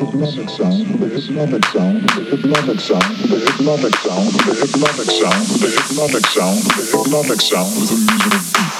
hypnotic sound, the hypnotic sound, the hypnotic sound, the hypnotic sound, the hypnotic sound, the hypnotic sound, the hypnotic sound, the hypnotic sound, the music.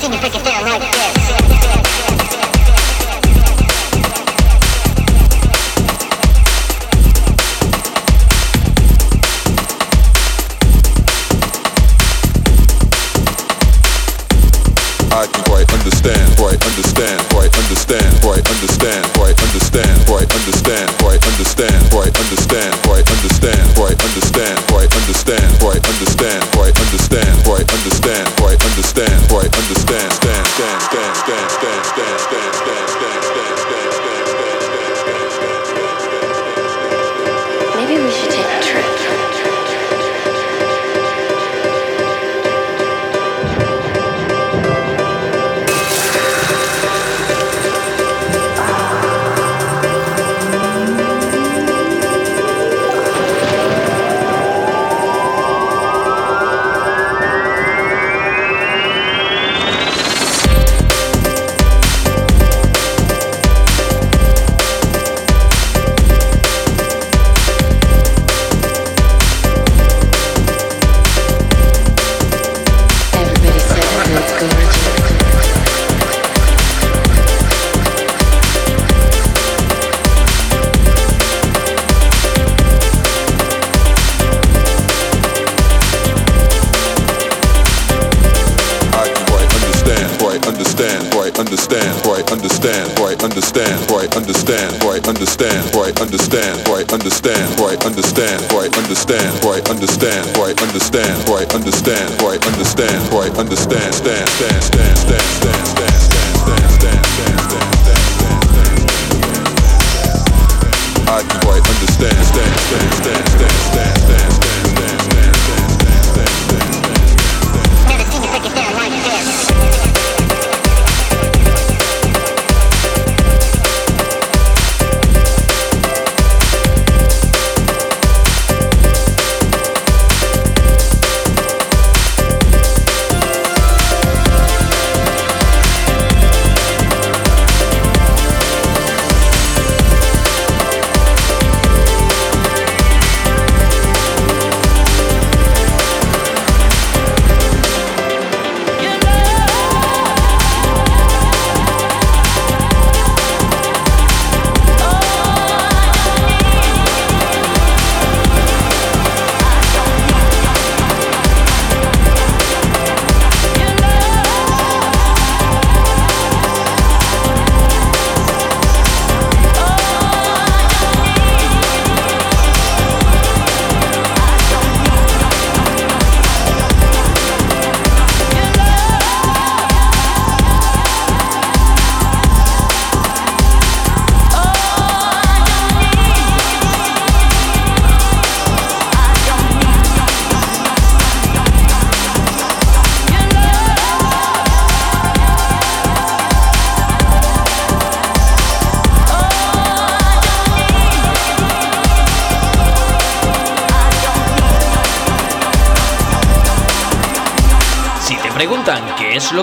seen you break it down like this.